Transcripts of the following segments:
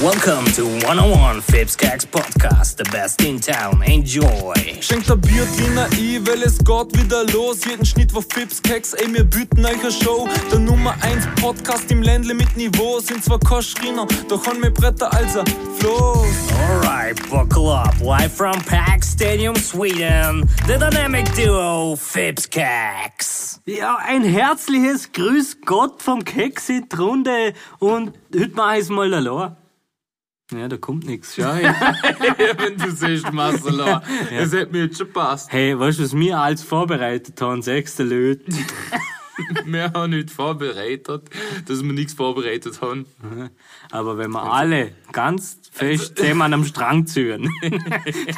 Welcome to 101 Fips Gags Podcast, the best in town. Enjoy. Schenkt ein Bier, Diener ein, weil es geht wieder los. Jeden Schnitt war Fips, Keks, ey, wir bieten euch eine Show. Der Nummer 1 Podcast im Ländle mit Niveau. Sind zwar kein Schriner, doch haben wir Bretter als ein Floß. Alright, buckle up. Live from Pack Stadium, Sweden, the dynamic duo Fips Gags. Ja, ein herzliches Grüß Gott vom Keks in die Runde und heute mach ich's mal allein. Ja, da kommt nix. Schau. Wenn du siehst, Marcelo, es hätte mir jetzt schon passt. hey, weißt du, was wir alles vorbereitet haben? Sechste Leute. Wir haben nicht vorbereitet, dass wir nichts vorbereitet haben. Aber wenn wir alle ganz fest zusammen am Strang ziehen,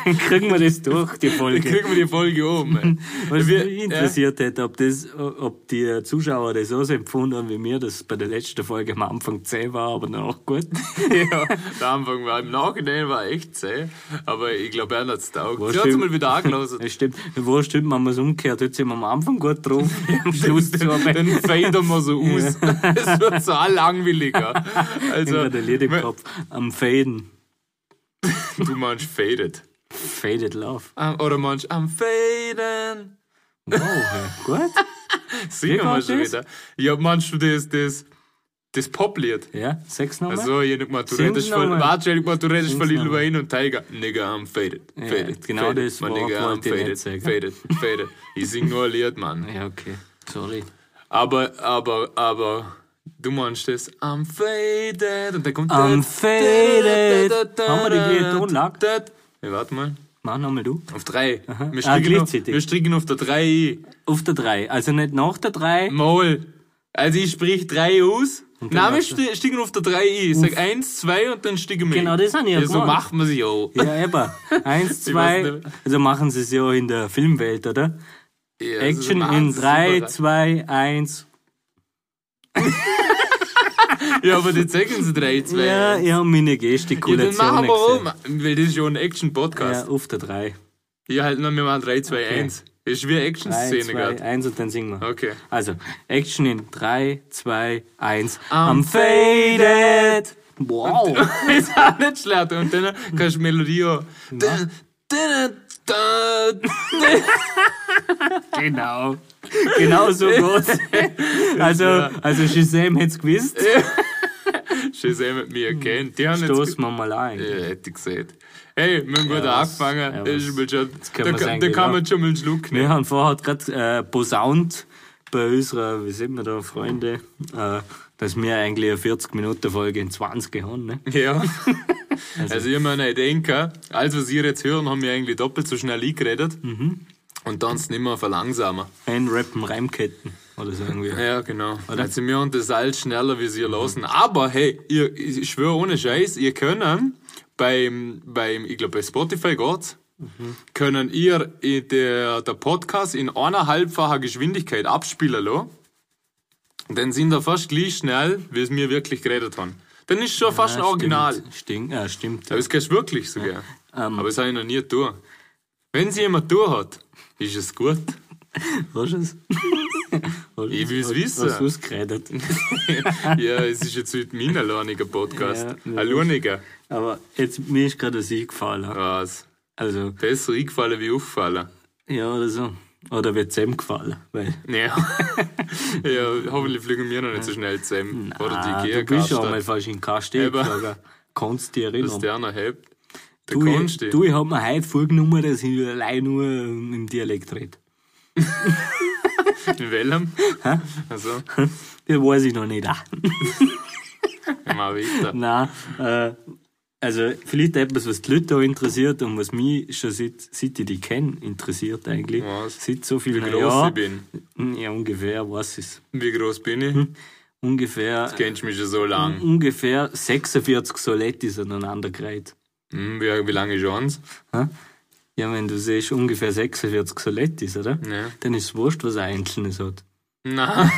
dann kriegen wir das durch, die Dann Folge. kriegen wir die Folge um. Was Wir- mich interessiert hätte, ob, das, ob die Zuschauer das auch so empfunden haben wie mir, dass bei der letzten Folge am Anfang zäh war, aber danach gut. ja, der Anfang war im Nachhinein war echt zäh, aber ich glaube, er hat's taugt. Was Sie mal wieder angelassen. Das stimmt. Wo stimmt, wenn man es umkehrt, jetzt sind wir am Anfang gut drauf, am Schluss zwar bei Dann faden wir so aus. Es wird so langweiliger. Also, Immer der Lied im Kopf. Am Faden. du meinst faded. Faded Love. Am- Oder meinst am faden. Wow, gut. Singen wir schon wieder. Ja, meinst du das, das, das Poplied? Ja, sechs nochmal. Also, hab gemeint, du redest von, warte, hab gemeint, du redest von Lil. Wayne und Tiger. Nigga, I'm faded. Ja, Faded. genau faded. das Wort nigga, I'm faded. Faded, faded. Ich sing nur ein Lied, Mann. Ja, okay. Sorry. Aber, aber, aber, du meinst das, I'm faded. Und dann kommt I'm faded. Haben wir die gleiche Tonlage? Ja, warte mal. Mach nochmal du. Auf drei. Wir Ah, stricken, auf, gleichzeitig. wir stricken auf der drei. Auf der drei. Also nicht nach der drei. Mal. Also ich sprich drei aus. Nein, wir sti- stiegen auf der drei ein. Ich sag eins, zwei und dann stiegen wir Genau, das ich ja ja So macht man sich auch. Ja, eben. Eins, weiß zwei. nicht. Also machen sie es ja in der Filmwelt, oder? Ja, Action in sie es drei, überall. zwei, eins. Ja, aber die zeigen sie drei, zwei. Ja, eins. ich habe meine Ja, dann Gestikulation machen wir um. Weil das ist ja ein Ja, Action-Podcast. auf der drei. Ja, halt, noch, wir machen 3, 2, 1. Das ist wie eine Action-Szene gerade. eins und dann singen wir. Okay. Also, Action in 3, 2, 1. I'm I'm faded. Wow. ist auch nicht schlecht. Und dann kannst du Melodie auch. Dun. genau. Genau so geht's. Also, also Shazam hätt's gewusst. Shazam hat mich erkannt. Die haben jetzt. Stoßen wir mal ein. Ja, hätte ich gesehen. Hey, wir haben gut Ja, angefangen. ja, ist mal schon, da, da kann man schon mal einen Schluck Wir nehmen. haben vorher gerade äh, posaunt bei unserer, wie sind wir da, Freunde, äh, dass wir eigentlich eine 40-Minuten-Folge in 20 haben. Ne? Ja. Also, ich habe mir eine Idee gehabt. Alles, was ihr jetzt hören, haben wir eigentlich doppelt so schnell eingeredet. Mhm. Und dann nicht mehr verlangsamen. Einrappen, Reimketten oder so irgendwie. Ja, genau. Also wir haben das alles schneller, wie sie lassen. Aber hey, ihr, ich schwöre ohne Scheiß, ihr könnt beim, beim ich glaube bei Spotify geht's, können ihr der, der Podcast in eineinhalbfacher Geschwindigkeit abspielen lassen. Dann sind da fast gleich schnell, wie es wir wirklich geredet haben. Dann ist schon fast ein Ja, Original. Stimmt, stimmt, ja, stimmt. Aber das kannst du wirklich sogar. Ähm. Aber das habe ich noch nie getan. Wenn sie jemand tun hat, ist es gut. Hast du es? Ich will's hast- wissen. Hast du es geredet? ja, es ist jetzt heute mein alleiniger Podcast. Ja, Alleiniger. Aber jetzt, mir ist gerade das eingefallen. Was? Also, Besser eingefallen wie aufgefallen. ja, oder so. Oder wird ihm gefallen? Weil, Ja. ja, hoffentlich fliegen wir noch nicht so schnell zusammen. Oder die du bist schon mal Ikea-Karte. fast in KST Eben. geflogen. Kannst dich Dass erinnern. der noch hebt. Der Du, kannst ich, du. du, ich hab mir heute vorgenommen, dass ich allein nur im Dialekt rede. In welchem? Also, Das weiß ich noch nicht. mal weiter. Nein, äh, also vielleicht etwas, was die Leute da interessiert und was mich schon seit, seit ich die kenne, interessiert eigentlich. Was? Seit so Wie vielen groß Jahren. ich bin. Ja, ungefähr, was ist? Wie groß bin ich? Hm. Ungefähr, Kennst du mich schon so lang? ungefähr 46 Solettis aneinander gereiht. Hm, wie, wie lange ist eins? Hä? Ja, wenn du siehst, ungefähr 46 Solettis, oder? Ja. Dann ist es wurscht, was ein einzelnes hat. Nein.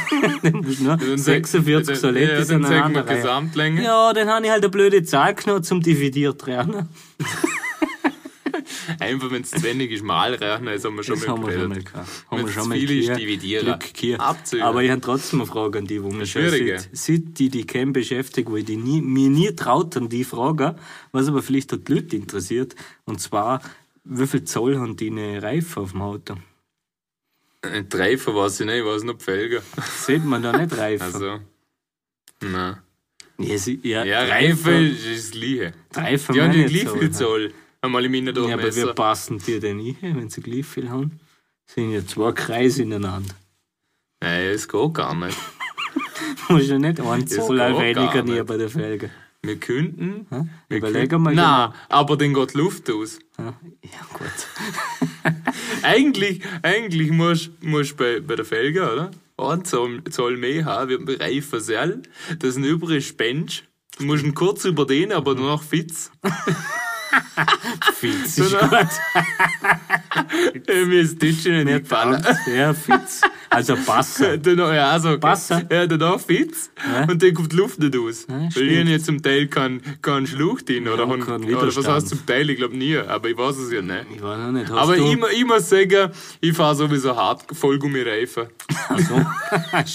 Sag- 46 dann- Solettis ja, dann sagen wir aneinander reihen. Gesamtlänge. Ja, dann habe ich halt eine blöde Zahl genommen zum Dividiert lernen. Einfach, wenn es zu wenig ist, mal rechnen, das haben wir schon Das mal haben wir schon mal gehabt. Haben wir schon mal viel ist, dividieren. Abzügen. Aber ich habe trotzdem eine Frage an die, wo mich schon schwierige. seit, seit die die Cam beschäftigt, wo ich die nie, mir nie traut an die Frage, was aber vielleicht die Leute interessiert. Und zwar, wie viel Zoll haben die eine Reifen auf dem Auto? Ein Treffer weiß ich nicht, ich weiß nur die Felgen. Sieht man da nicht Reifen? Also, nein. ja, sie, ja, Ja, Reifen ist das Gleiche. Reifen Die haben meine ja ich gleich Zoll, viel ja. Zoll. Einmal im Ja, aber Innendurchmesser. passen die denn ein, wenn sie gleich viel haben? Sind ja zwei Kreise ineinander. Nein, es geht gar nicht. Muss ja nicht ein Zoll weniger nie nicht. bei der Felge. Wir könnten. Ja? Wir Überlegen könnten- wir Nein, aber dann geht die Luft aus. Ja, ja gut. Eigentlich, eigentlich musst du bei, bei der Felge, oder? Ein Zoll, Zoll mehr haben, wie beim Reifen selber. Das ist ein übriges Spensch. Du musst ihn kurz überdehnen, aber danach fitz. Fitz ist So, gut. Äh, Mir ist schon nicht gefallen. Ja, Fitz. Also Passer. Danach, ja, so, okay. Passer. Ja, danach fitz. Ja. Und dann kommt die Luft nicht aus. Ja, Weil stimmt. ich hab jetzt zum Teil keinen keinen Schluch drin. Oder, Ja, haben- keinen oder was heißt zum Teil? Ich glaube nie. Aber ich weiß es ja nicht. Ich weiß noch nicht. Hast Aber du? ich, ich muss sagen, ich fahre sowieso hart Vollgummireifen. Ach so.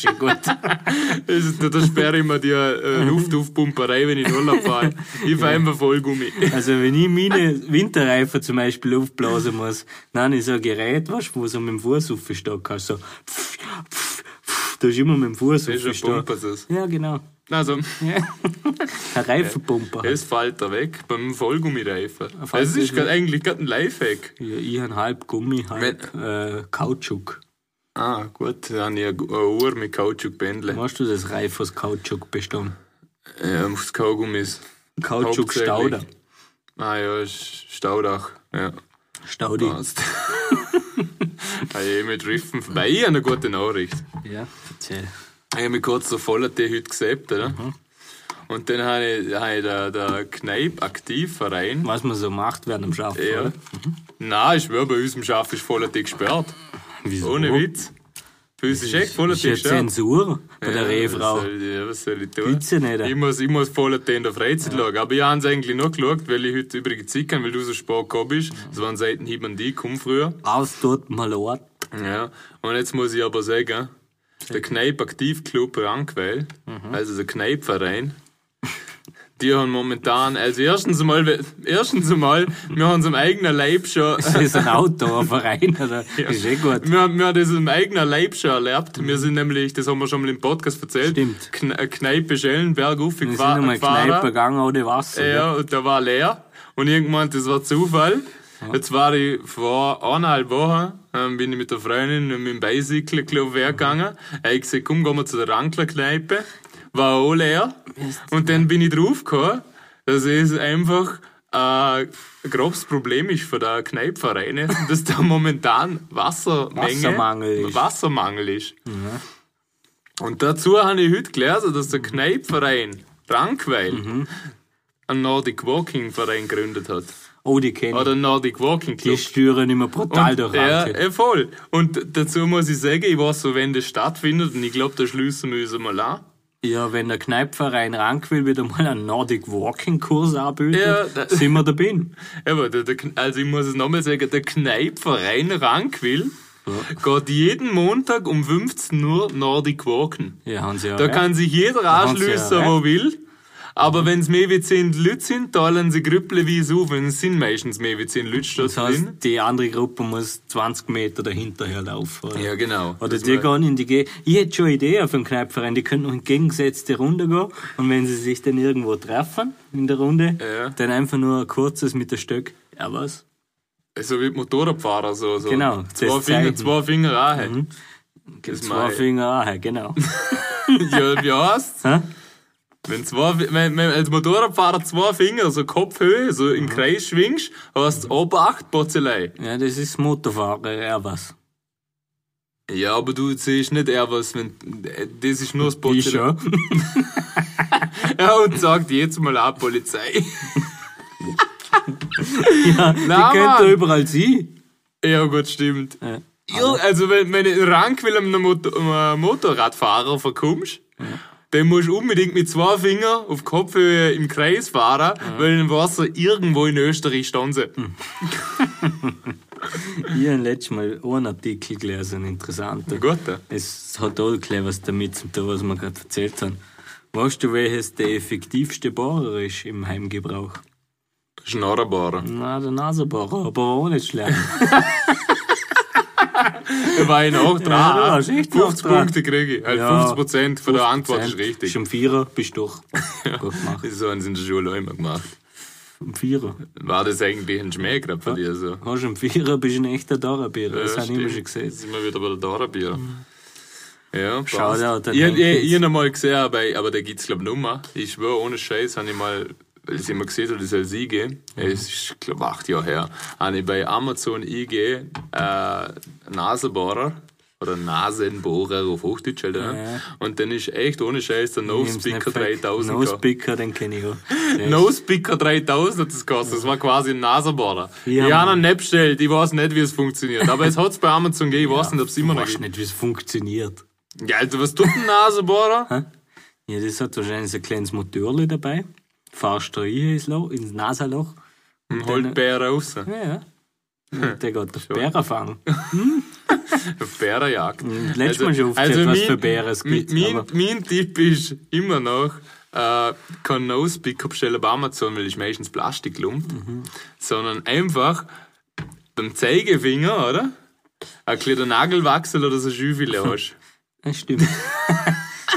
Schon gut. Das da sperre ich mir die äh, Luftaufpumperei, wenn ich in Urlaub fahre. Ich fahre einfach Vollgummi. Also wenn ich meine Winterreifen zum Beispiel aufblasen muss, dann ist so ein Gerät, weißt, du, wo so mit dem Fuß aufstehen kannst. So. pff, pff, pff, Da ist immer mit dem Fuß Das ist ein aufstehen. Pumper. Das. Ja, genau. Also, Ja. Ein Reifenpumper. es fällt da weg beim Vollgummireifen. Es ist das grad eigentlich gerade ein Lifehack. Ja, ich habe halb Gummi, halb äh, Kautschuk. Ah, gut, dann habe ich eine Uhr mit Kautschukbändle. Weißt du, das Reif aus Kautschuk bestehen? Ja, das Kaugummis. Kautschuk Hauptsächlich. Stauder. Ah ja, Staudach. Ja, Staudi. passt. ja, mit Riffen vorbei. Ich habe eine gute Nachricht. Ja, erzähl. Ich habe mich kurz so voll die heute gesäbt, oder? Mhm. Und dann habe ich, habe ich der, der Kneipp Aktivverein. Was man so macht während dem Schaffen, Ja. oder? Nein, ich schwöre, bei uns im Schaff ist voll die gesperrt. Wieso? Ohne Witz. Ist die ja. Zensur bei der Rehfrau. Was soll, ja, was soll ich tun? Bitte nicht. Ich muss, ich muss voll in der Freizeit schauen. Aber ich habe es eigentlich noch geschaut, weil ich heute übrige Zeit kann, weil du so spät gekommen bist. Das waren Seiten Hieb an die, komm früher. Aus dort mal Ort. Ja. Und jetzt muss ich aber sagen, der Kneipp Aktivclub Rankwell, Mhm. also der Kneippverein, die haben momentan, also erstens einmal, erstens einmal, wir haben es am eigenen Leib schon, Das ist ein Outdoor-Verein, oder? Ist eh gut. wir, haben- wir haben das im eigenen Leib schon erlebt. Wir sind nämlich, das haben wir schon mal im Podcast erzählt, Stimmt. Kne Kneipe Schellenberg Wir sind aufgefahren. einmal Kneipe gegangen ohne Wasser. Ja, und der war leer. Und irgendwann, das war Zufall. Jetzt war ich vor eineinhalb Wochen, ähm, bin ich mit der Freundin mit dem Bicycle glaub, weggegangen. Ich gesagt, komm, gehen wir zu der Rankler-Kneipe. War auch leer. Und dann bin ich draufgekommen, dass es einfach äh, ein grobes Problem ist für die Kneippvereine, dass da momentan Wassermenge, Wassermangel ist. Wassermangel ist. Und dazu habe ich heute gelesen, dass der Kneippverein Rankweil einen Nordic Walking Verein gegründet hat. Oh, die kenne ich. Oder Nordic Walking Die Club. steuern immer brutal Und, durch ja, eh, voll. Und dazu muss ich sagen, ich weiß so, wenn das stattfindet, und ich glaube, da schließen wir uns mal an. Ja, wenn der Kneipverein Rankwil wieder mal einen Nordic Walking Kurs anbietet, Ja, da- sind wir dabei. Aber der, der, also ich muss es nochmal sagen, der Kneippverein Rankwil geht jeden Montag um 15 Uhr Nordic Walken. Ja, haben sie ja. Da recht. kann sich jeder anschliessen, ja wo will. Aber wenn es mehr wie 10 Leute sind, teilen sie grüppelweise auf. Und es sind meistens mehr wie 10 Leute Das statt heißt, drin. die andere Gruppe muss 20 Meter dahinterher laufen. Oder? Ja, genau. Oder Das die gehen in die Ge Ich hätte schon eine Idee auf einen Kneipverein, die könnten noch in gegengesetzte Runde gehen und wenn sie sich dann irgendwo treffen in der Runde, Ja. dann einfach nur ein kurzes mit der Stöck. Ja, was? So wie die Motorradfahrer, so. so. Genau, Zwei das Finger, zwei Finger an. Mhm. Das Zwei. Finger an, genau. Ja, wie heißt's? Wenn, zwei, wenn, wenn als Motorradfahrer zwei Finger, so Kopfhöhe, so Mhm. im Kreis schwingst, hast du Obacht, Botzelei. ja, das ist Motorfahrer, ja was. Ja, aber du siehst nicht eher was, wenn, das ist nur das Ich Botzelei. schon. Ja, und sagt jetzt mal ab, Polizei. ja, die könnte Mann. überall sein. Ja, gut, stimmt. Ja. Also wenn, wenn du in Rankwil einem Motor, einem Motorradfahrer verkommst, dann musst du unbedingt mit zwei Fingern auf Kopfhöhe im Kreis fahren, weil im Wasser irgendwo in Österreich stehen sie. Ich habe letztes Mal einen Artikel gelesen, einen interessanten. Gut, ja. Es hat auch gleich was damit zu tun, was wir gerade erzählt haben. Weißt du, welches der effektivste Bohrer ist im Heimgebrauch? Schnorrenbohrer. Na, der Nasenbohrer, aber auch nicht schlecht. Da war ich noch dran. Ja, noch 50 dran. Punkte kriege ich. Halt Ja, 50 Prozent von der Antwort ist 50%. richtig. Um Vierer, bist du durch. Gut gemacht. So haben sie in der Schule auch immer gemacht. Um Vierer. War das eigentlich ein Schmäh gerade von dir so? Hast du um Vierer, bist du ein echter Dorabierer. Das Ja, habe ich immer stimmt. schon gesehen. Sind wir wieder bei der Dora-Bier. Ja, passt. Shoutout an Ich, ich, ich noch mal gesehen, aber, aber da gibt's glaub nicht mehr. Ich schwöre, ohne Scheiß, habe ich mal, weil ich immer gesehen habe, das soll sie gehen. Es ist, glaub acht Jahre her. Habe ich bei Amazon eingegeben, äh, Nasenbohrer. Oder Nasenbohrer auf Hochdeutsch halt, ja. Ja. Und dann ist echt ohne Scheiß der Nosepicker weg. 3000 gehabt. Nosepicker, den kenne ich auch. Nosepicker 3000 hat das gekostet. Das war quasi ein Nasenbohrer. Ja, ich habe ihn nicht bestellt. Ich weiß nicht, wie es funktioniert. Aber es hat's bei Amazon gegeben. Ich weiß nicht, ob es immer noch weißt gibt. nicht, wie es funktioniert. Ja, Alter, was tut ein Nasenbohrer? Ja, das hat wahrscheinlich so ein kleines Motorli dabei. Fahrst du rein ins, Loch, ins Nasenloch. Und holt Bären raus. Ja, ja. Und der geht auf Bären fangen. Auf Bärenjagd. Letztes Mal schon aufgezählt, was für Bären es mein, gibt, mein, mein Tipp ist immer noch, äh, kein Nosepicker bestellen bei Amazon, weil ist meistens Plastiklump. Mhm. Sondern einfach beim Zeigefinger, oder? Ein kleiner Nagelwachsel oder so Schüfele hast. Das stimmt.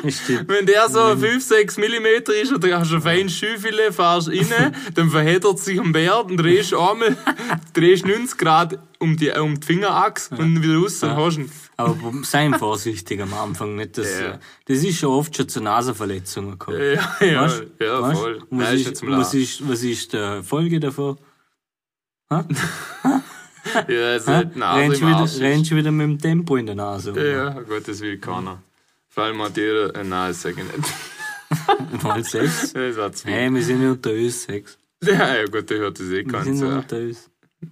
Wenn der so Mhm. 5, 6 mm ist und du hast ein feines Schüfele, fahrst rein, dann verheddert sich am Bär, dann drehst du einmal, drehst 90 Grad um die, um die Fingerachse und wieder raus, dann hast du ihn. Aber sei vorsichtig am Anfang. Nicht, dass, Ja. äh, Das ist schon oft schon zu Nasenverletzungen gekommen. Ja, ja, Weißt? ja, Weißt? voll. Und Nein, was, ist was, ist, was ist die Folge davon? Ja, es Hä? hat die Nase Rennst wieder, rennst wieder mit dem Tempo in der Nase. rum. Ja, gut, das will keiner. Vor allem hat jeder, äh, nein, das sag ich nicht. Mal sechs. Das hat zu viel. Hey, wir sind ja unter uns, sechs. Ja, ja, gut, der hört das eh Wir keinen sind ja zu. unter uns.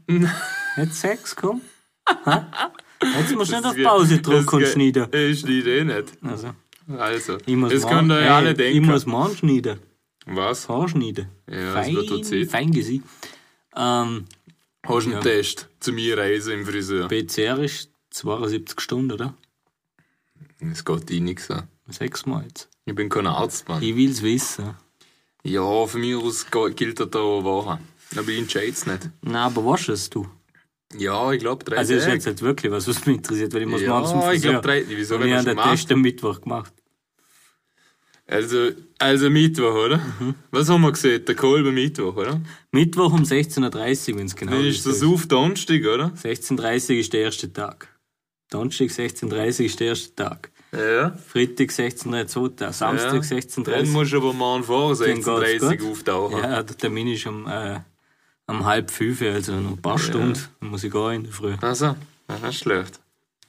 Jetzt sechs, komm. Hä? Jetzt musst du nicht auf Pause drücken und schneiden. Ich schneide eh nicht. Also, Also, ich muss das könnt ihr ja alle Ich denken. muss morgen schneiden. Was? Haar schneiden. Ja, das wird fein, Zeit. fein gesehen. Ähm, Hast du einen Test zu mir reisen im Friseur? PCR ist 72 Stunden, oder? Das geht eh nix an. Sechsmal jetzt. Ich bin kein Arzt, Mann. Ich will's wissen. Ja, von mir aus gilt das da Woche. Aber ich entscheide es nicht. Na, aber was es du? Ja, ich glaube drei Also, das ist jetzt nicht wirklich was, was mich interessiert, weil ich muss Ja, morgen zum ich Friseur. glaub, drei- wieso, Und wenn ich du habe schon den? Test am Mittwoch gemacht. Also, also Mittwoch, oder? Mhm. Was haben wir gesehen? Der Kolben Mittwoch, oder? Mittwoch um 16.30 Uhr, wenn es genau Dann ist das auf Donnerstag, oder? 16.30 Uhr ist der erste Tag. Donnerstag 16.30 Uhr ist der erste Tag. Ja. Freitag 16.30 Uhr. Samstag Dann 16.30 Uhr. musst du aber morgen vor Dann geht's 16.30 gut. auftauchen. Ja, der Termin ist um, äh, um halb fünf, also noch ein paar Stunden. Dann muss ich gehen in der Früh. Also, das ist schlecht.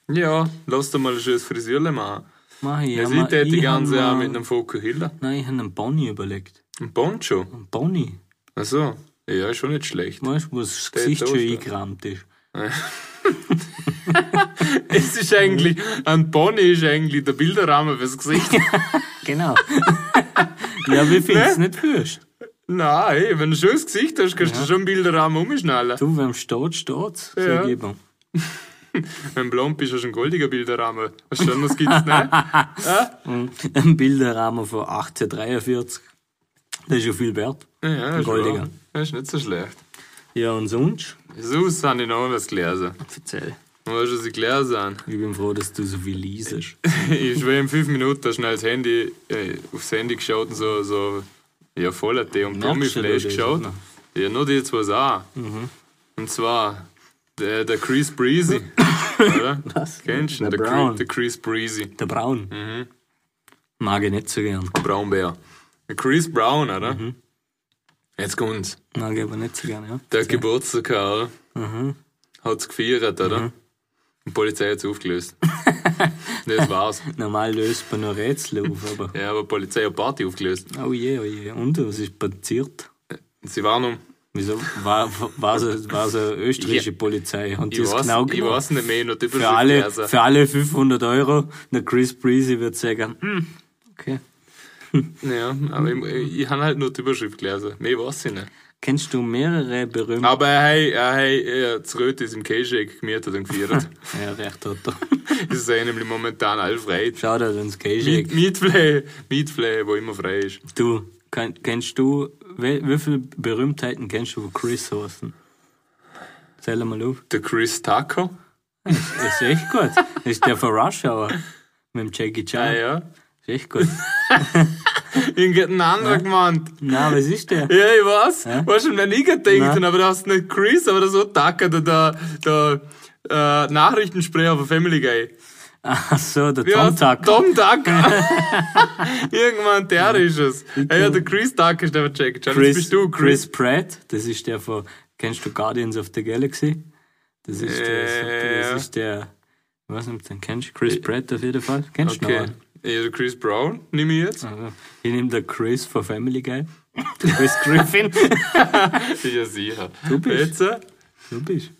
Ja, lass dir mal ein schönes Friseurle machen. Mach ich. Ja, aber ich hätte die ganze Jahr mit einem Fokuhiller. Nein, ich habe einen Bonnie überlegt. Ein Poncho. Ein Bonnie. Achso. Ja, ist schon nicht schlecht. Weißt du, wo das Gesicht schon eingerammt ist? Es ist eigentlich, ein Pony ist eigentlich der Bilderrahmen fürs Gesicht. Genau. ja, wie findest du nicht fühlst? Nein, wenn du ein schönes Gesicht hast, kannst du schon einen Bilderrahmen umschnallen. Du, wem steht, steht's. So Ja. Wenn blond bist, hast du einen goldigen Bilderrahmen. Was schon, das gibt's nicht. Ein Bilderrahmen von 1843. Das ist schon viel wert. Ja, ja, Ein goldiger. Das ist nicht so schlecht. Ja, und sonst? Sonst habe ich noch was gelesen. Erzähl. Du, was ich gelesen habe? Ich bin froh, dass du so viel liest. ich schwöre, in fünf Minuten schnell das Handy, äh, aufs Handy geschaut und so, so ja, voller Tee und Promi-Flash geschaut. Ja, nur die zwei auch. Mhm. Und zwar der, der Chris Breezy. oder? Was? Kennst du? Der Der, der Chris Breezy. Der Braun. Mhm. Mag ich nicht so gern. Braunbär. Der Chris Brown, oder? Mhm. Jetzt kommt's. Mag ich aber nicht so gern, ja. Der Geburtstag oder? Mhm. Hat's gefeiert, oder? Und die Polizei hat's aufgelöst. das war's. Normal löst man nur Rätsel auf, aber. Ja, aber die Polizei hat Party aufgelöst. Oh je, oh je. Und was ist passiert? Sie waren um. Wieso? War, war, es, war es eine österreichische Polizei? Und die Ich weiß, genau ich weiß nicht mehr, noch Für alle, lesen. für alle 500 Euro, der Chris Breezy wird sagen, hm, okay. Ja, aber ich, ich habe halt nur die Überschrift gelesen. Mehr weiß ich nicht. Kennst du mehrere berühmte... Aber er hat, er hat äh, das Röte ist im K-Shake gemietet und gefeiert. Ja, recht hat er. das ist nämlich momentan all frei. Schau dir ans Miet, K-Shake. Mietfläche, Mietfläche, wo immer frei ist. Du, kenn, kennst du, wie, wie viele Berühmtheiten kennst du, die Chris heißen? Zähl mal auf. Der Chris Tucker. Das ist echt gut. Das ist der von Rush Hour. Mit dem Jackie Chan. Ah ja. Das ist echt gut. Irgendein anderer gemeint. Na, was ist der? Ja, ich weiß. Weißt du, wenn ich gedacht Nein. aber du hast nicht Chris, aber so Tucker, der, der, der äh, Nachrichtensprecher von Family Guy. Ach so, der Tom Tucker. Tom Tucker. Irgendwann, der ist es. Ja, ja, der Chris Tucker ist der Jackie Chan. Chris, Das bist du, Chris Chris. Pratt, das ist der von, kennst du Guardians of the Galaxy? Das ist der, Äh, ja. das ist der, ich weiß nicht, du den kennst. Chris Pratt auf jeden Fall. Kennst du noch Okay. einen? Ja, Chris Brown, nehme ich jetzt. Also, ich nehme der Chris von Family Guy. Chris Griffin. Ja, sicher. Du bist. Jetzt, äh, Du bist.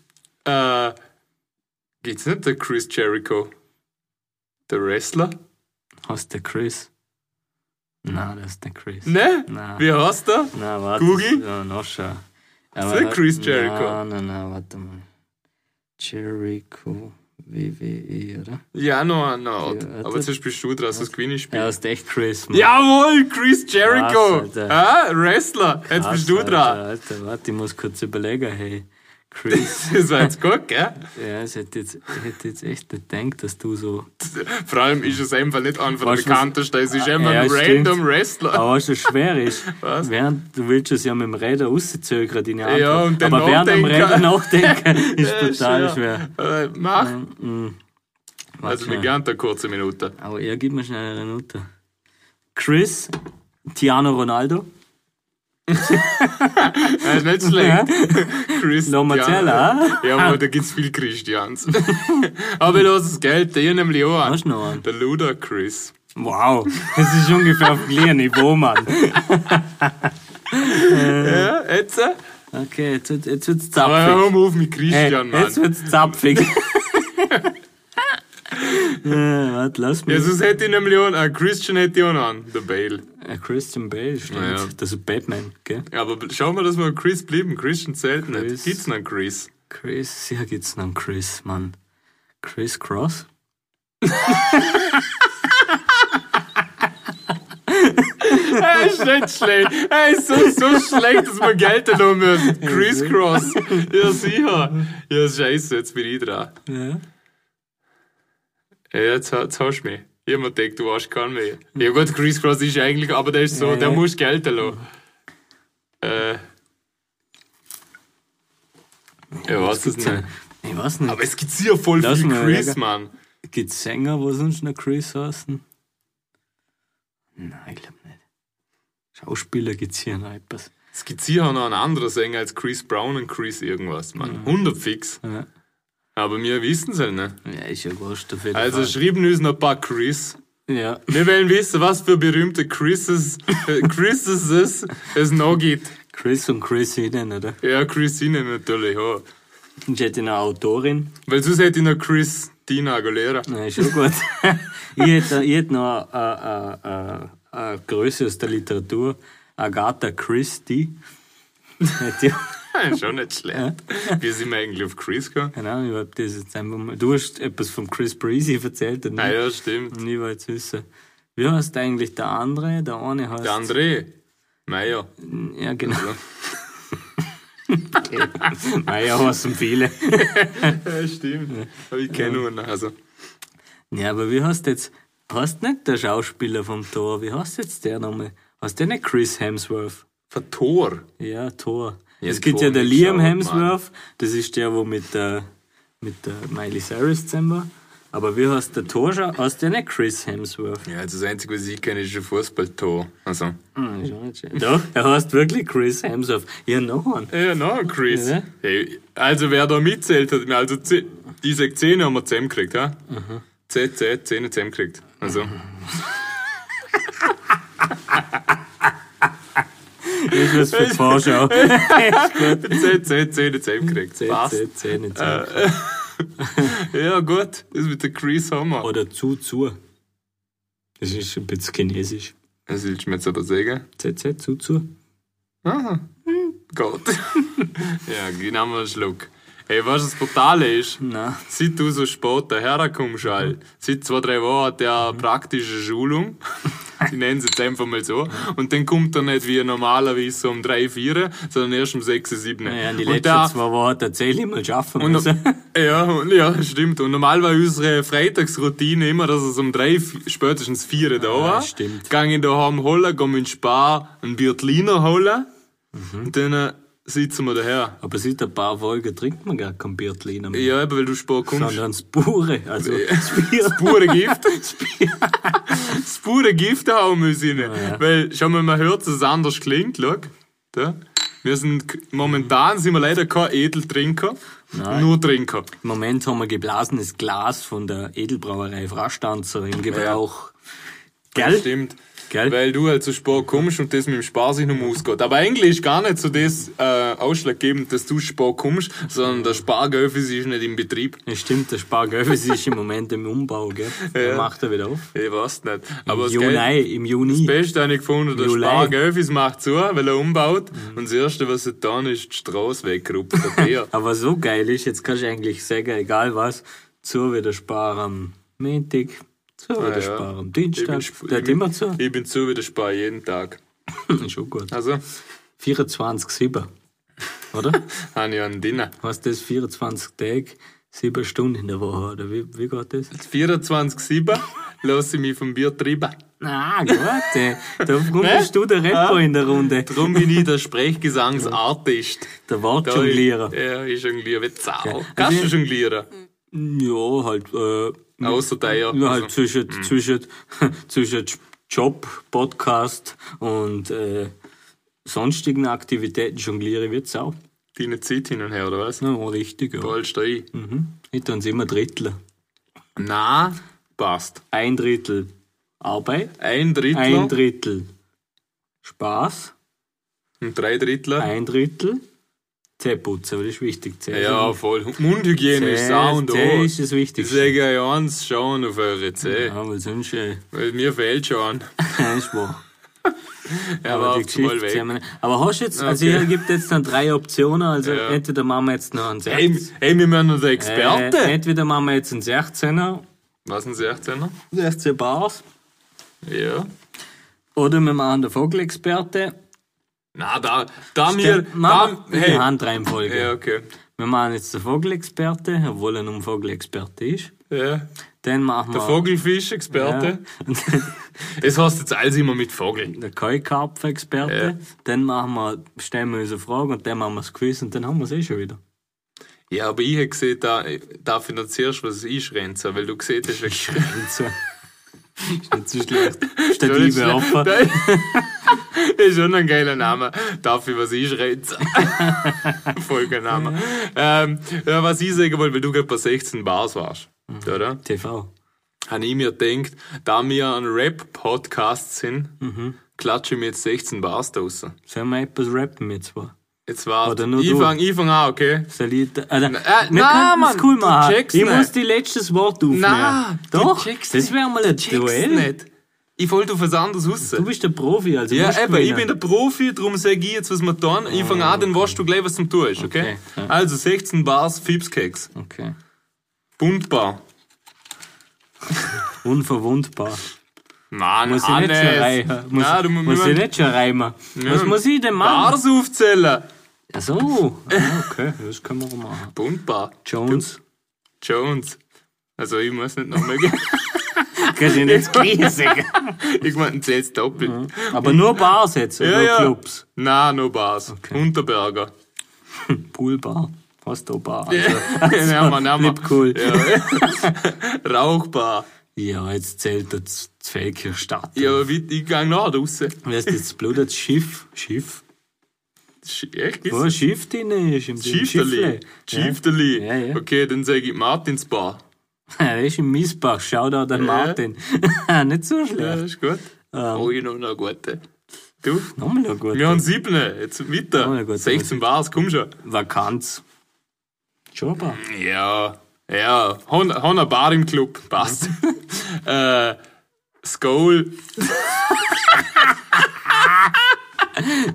äh, gibt's nicht der Chris Jericho? Der Wrestler? Hast der Chris? Nein, das ist der Chris. Ne? Nein. Wie heißt der? Nein, warte. Google? Ja, nachschauen. Ist der Chris Jericho? Nein, nein, nein, warte mal. Jericho WWE, oder? Ja, noch, noch. Ja, aber jetzt bist du dran, das Gewinnspiel. Er ist echt Chris. Mann. Jawohl, Chris Jericho! Krass, Alter. ah, Wrestler. Jetzt Krass, bist du Alter, dran. Alter, warte, ich muss kurz überlegen, hey. Chris. Das war jetzt gut, gell? ja, ich hätte jetzt, ich hätte jetzt echt nicht gedacht, dass du so. Vor allem ist es einfach nicht der Weißt du, was- bekanntesten, es ist immer Ja, ein stimmt. random Wrestler. Aber was so schwer ist, Was? während du willst es ja mit dem Räder rauszögern, deine Antwort. Ja, und dann Aber während am nachdenken. Räder nachdenken ist Ja, total schwer. Äh, mach. Mhm. Also, wir gern da kurze Minute. Aber er gibt mir schnell eine Note. Chris, Tiano Ronaldo, Ja, ist nicht schlecht. Chris. Lomacella, Ja, aber da gibt's viel Christians. aber ich lasse das Geld dir nämlich auch an. Hast du noch einen? Der Luda Chris. Wow, das ist ungefähr auf gleichen Niveau, Mann. Ja, jetzt? äh? Okay, jetzt, wird- jetzt wird's Aber hör zapfig. mal auf mit Hey, Christian, Mann. jetzt wird's zapfig. äh, warte, lass mich. Ja, sonst hätte ich nämlich auch, äh, Christian hätte noch an, der Bale. Äh, Christian Bale, stimmt. Ja, ja. Das ist Batman, gell? Ja, aber schauen wir, dass wir Chris blieben. Christian zählt nicht. Chris. Gibt's noch einen Chris? Chris, hier gibt's noch einen Chris, Mann. Chris Cross? Er ist nicht schlecht. Er ist so, so schlecht, dass wir Geld da müssen. Chris Cross. Ja, sicher. Ja, scheiße, jetzt bin ich dran. Ja. Ja, hast du mich. Ich mir gedacht, du hast keinen mehr. Ja gut, Chris Cross ist eigentlich, aber der ist so, Ja, der ja. muss Geld lassen. Äh. Ja, was ist denn? Ich weiß nicht. Aber es gibt hier voll Lass viel Chris, überlegen. Mann. Gibt's Sänger, wo sonst noch Chris heißen? Nein, ich glaube nicht. Schauspieler gibt's hier noch etwas. Es gibt auch noch einen anderen Sänger als Chris Brown und Chris irgendwas, Mann. 100 fix. Ja, Aber wir wissen es halt nicht. ja ist ja wurscht auf jeden Also Fall. schreiben uns noch ein paar Chris. Ja. Wir wollen wissen, was für berühmte Chrises, äh, Chrises es, es noch gibt. Chris und Chris Eden, oder? Ja, Christine natürlich auch. Und ich hätte eine Autorin. Weil sonst hätte ich noch Christina Aguilera. Nein, ist schon gut. ich, hätte, ich hätte noch eine, eine, eine, eine Größe aus der Literatur. Agatha Christie. Hätte ich- Schon nicht schlecht. Wie sind wir eigentlich auf Chris gekommen? Ahnung, ich hab das jetzt einfach mal. Du hast etwas von Chris Breezy erzählt und Ah ja, stimmt. und ich wollte jetzt wissen. Wie heißt eigentlich der andere? Der eine heißt. Der André. Meier. Ja, genau. Meier heißen viele. Ja, stimmt. Aber ich kenne nur noch. Also. Ja, aber wie heißt jetzt. Heißt nicht der Schauspieler vom Tor? Wie heißt jetzt der nochmal? Heißt der nicht Chris Hemsworth? Von Thor. Ja, Thor. Es gibt ja der nicht Liam Hemsworth, das ist der, wo mit der, mit der Miley Cyrus zusammen. Aber wie heißt der Thor? schon? Heißt der nicht Chris Hemsworth? Ja, also das Einzige, was ich kenne, ist ein Fußballtor. Also. Hm, ist auch nicht schön. Doch, er heißt wirklich Chris Hemsworth. Ja, noch einen. Ja, noch Chris. Ja. Hey, also wer da mitzählt hat, also ze- die sechs Zähne haben wir zusammengekriegt, ha? Mhm. Z, Z, Zähne zusammengekriegt. Also. ist was für die Vorschau. Z, Z, Zähne zusammengekriegt. Zäh- Passt. zäh- Zähne zusammen. Ja, gut. Das mit der Chris wir. Oder zu, zu. Das ist ein bisschen chinesisch. Was willst du mir jetzt da sagen? ZZ, zu, zu. Aha. Gott. ja, genau mal einen Schluck. Hey, weißt du, das Brutale ist? Nein. Seit du so spät daherkommst, all, seit zwei, drei Wochen hat der praktische Schulung. Ich nenne es jetzt einfach mal so. Und dann kommt er nicht wie normalerweise so um drei, vier, sondern erst um sechs, sieben. Ja, die und letzten da, zwei Wochen tatsächlich mal schaffen und, müssen. ja, und, ja, stimmt. Und normal war unsere Freitagsroutine immer, dass es um drei, spätestens vier da war. stimmt. Gang ich daheim holen, gehen wir in den Spar ein Biertliner holen. Mhm. Und dann äh, sitzen wir daher. Aber seit ein paar Folgen trinkt man gar kein Biertliner mehr. Ja, eben, weil du Spar kommst. Sondern das pure, also das Bier. Das pure Gift. das pure Gift hauen wir rein. Weil, schau mal, man hört, dass es anders klingt, schau. Da. Wir sind, momentan sind wir leider kein Edeltrinker. Nur Trinker. Im Moment haben wir geblasenes Glas von der Edelbrauerei Frastanzer im Gebrauch. Gell? Stimmt. Gell? Weil du halt zu Spar kommst und das mit dem Spar sich noch ausgeht. Aber eigentlich ist gar nicht so das äh, ausschlaggebend, dass du Spar kommst, sondern der Spargöffis ist nicht im Betrieb. Ja, stimmt, der Spargöffis ist im Moment im Umbau, gell? Der macht er wieder auf. Ich weiß nicht. Aber das Im Juni, im Juni. Beste habe ich gefunden, der. Spargöffis macht zu, weil er umbaut. Und das Erste, was er getan ist, die Straße weggerupft. Aber so geil ist, jetzt kannst du eigentlich sagen, egal was, zu wieder sparen am Montag, zu wieder ja. sparen am Ich bin Dienstag. immer zu. Ich bin zu wie der Spar jeden Tag. Schon gut. Also, 24-7. Oder? habe ich einen Dinner. Was das 24 Tage, 7 Stunden in der Woche, oder wie, wie geht das? 24-7 lasse ich mich vom Bier treiben. Ah, gut, ey. Darum bist du der Rapper in der Runde. Darum bin ich der Sprechgesangsartist. Der Wortjonglierer. Ja, ich jongliere wie Sau. Also Kannst du ich- jonglieren? Ja, halt, äh, Außer der. ja, halt zwischen, zwischen, zwischen Job, Podcast und, äh, sonstigen Aktivitäten jongliere ich wie Sau. Deine Zeit hin und her, oder was? Ja, richtig, ja. Ballst du ein? Mhm. Ich tue immer Drittel. Na, passt. Ein Drittel Arbeit, Ein Drittel ein Drittel Spaß, und drei Drittel. ein Drittel Zähneputzen, aber das ist wichtig. Zähne Ja, voll. Mundhygiene ist Sau und Zähne ist das Ich Wichtigste. sage euch eins, schauen auf eure Zähne. Ja, weil sonst, äh, Weil mir fehlt schon. ist wahr. Er Aber die Geschichte weg. Aber hast du jetzt, also Okay. hier gibt jetzt dann drei Optionen, also Ja. entweder machen wir jetzt noch einen Hey, 16 hey, wir müssen noch der Experte. Äh, entweder machen wir jetzt einen 16er, Was ein 16er? 16 Bars, Ja. oder wir machen den Vogelexperte. Na, da, da Machen da, wir hey. die Handreihenfolge. Ja, okay. Wir machen jetzt den Vogelexperte, obwohl er nur Vogelexperte ist. Ja. Dann machen Der wir Vogelfisch-Experte. Ja. Es heißt jetzt alles immer mit Vogel. der Keukarpfen-Experte. Ja. Dann machen wir, stellen wir uns eine Frage und dann machen wir das Quiz und dann haben wir es eh schon wieder. Ja, aber ich hätte gesehen, da ich noch zuerst was einschränzen, weil du gesehen hast, wie So. ist nicht so schlecht. Das Stative Opfer. Das ist schon ein geiler Name. Darf ich was einschränzen? Folgenname. Ähm, ja, was ich sagen wollte, weil du gerade bei 16 Bars warst, Mhm. oder? TV. Habe ich mir gedacht, da wir ein Rap-Podcast sind, Mhm. klatsche ich mir jetzt 16 Bars draus. Sollen wir etwas rappen mit zwar? Jetzt war Oder nur ich du. fang, ich fang an, okay? Soll ich, da- also, wir na, es Mann, cool du machen. Ich nicht. muss die letztes Wort aufnehmen. Na, du Doch, checkst das wäre mal ein Duell. nicht. Ich wollte auf was anderes raus. Du bist der Profi, also Ja, eben, gewinnen. ich bin der Profi, darum sage ich jetzt, was wir tun. Ich fange an, dann weißt du gleich, was zum tun ist, okay? Also 16 Bars, Fipskeks. Okay. Buntbar. Unverwundbar. Nein, Muss ich nicht schon reimen? Muss, Nein, du muss ich nicht schon reimen? Was muss ich denn machen? Bars aufzählen. Ach so. Ah, okay, das können wir auch machen. Buntbar. Jones. Jones. Also ich muss nicht nochmal gehen. Du nicht gleich sagen. ich meine, zählt's doppelt. Aber nur Bars jetzt, oder Ja, ja. Clubs? Nein, nur Bars. Unterberger. Poolbar. Hast du Bar? Also, nehmen wir, nehmen wir. Blieb cool. Ja. Rauchbar. Ja, jetzt zählt das Feldkirchstadt. Ja, aber wie, ich gehe nachher raus. Wer ist das Blut? Das Schiff? Schiff? Sch- Echt? Wo ein Schiff drin ist? Im Schiefterli. Schiefterli. Ja, ja. Okay, dann sage ich Martinsbar. Ja, der ist im Miesbach. Schau da den Martin. Nicht so Ja, schlecht. ist gut. Oh, ich noch eine gute. Du? Nochmal noch gut. Wir haben sieben. Jetzt ja, gut, 16 Bars, komm schon. Vakanz. Jobber. Ja. Ja. Haben eine Bar im Club. Passt. äh, Skull.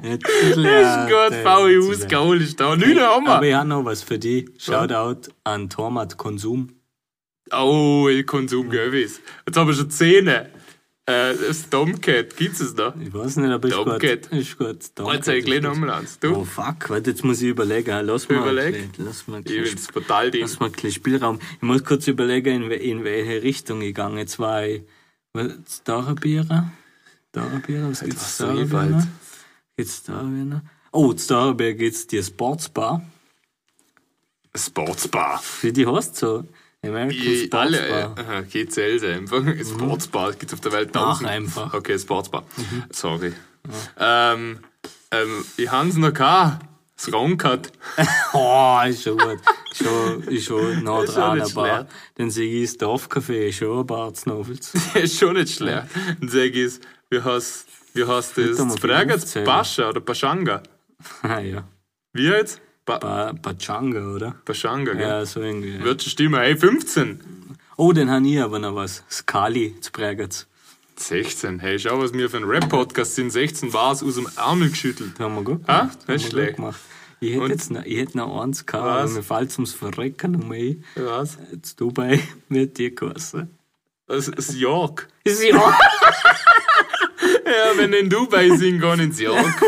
Ist gut, VW ausgeholt ist da. Neun haben Aber wir. ich habe noch was für dich. Shoutout an Tormat Konsum. Oh, ich Konsum Gövis. Jetzt haben wir schon Zähne. Äh, das Tomcat, gibt's es da? Ich weiß nicht, aber ist gut. Ist gut. Tomcat Jetzt ich gleich nochmal eins. Oh Du? fuck, warte, jetzt muss ich überlegen. Lass mal, Überleg. lass mal, Ich find's total ding. Lass mal ein bisschen Spielraum. Ich muss kurz überlegen, in, we- in welche Richtung ich gehe. Jetzt war ich, was, Starabierer? Starabierer, was gibt's was Starabierer? Riewald. Gibt's Starabierer? Oh, Starabierer gibt's die Sportsbar. Sportsbar. Wie die heißt so? American Die, alle, Sportsbar. aha, GCLs einfach. Sportsbar, gibt's auf der Welt tausend. einfach. Okay, Sportsbar. Sorry. Ähm, ähm, ich hab's noch gehabt. Das Ronkat. Oh, ist schon gut. schon, ist schon nah dran, aber dann sehe ich das Dorfcafé, ist schon ein Bartsnovels. ist schon nicht schlecht. Dann sag ich, wie heißt, wie heißt das? mal Frage jetzt aufzählen. Pascha oder Pashanga? ah ja. Wie jetzt? Pa Pa Pachanga, oder? Pashanga, gell? Ja, so irgendwie. Wird schon stimmen. Hey, 15. Oh, den habe ich aber noch was. Skali zu Bregenz. 16. Hey, schau, was wir für ein Rap-Podcast sind. 16 Bars aus dem Ärmel geschüttelt. Das haben wir gut Ah, gemacht. nicht Das haben wir schlecht. gut gemacht. Ich hätte Und- jetzt noch, ich hätte noch eins gehabt, Was? aber mir fällt ums Verrecken um mich. Was? Jetzt Dubai wird die geheißen. Das ist York. Ist ja. Ja, wenn in Dubai sind, gehen ins York.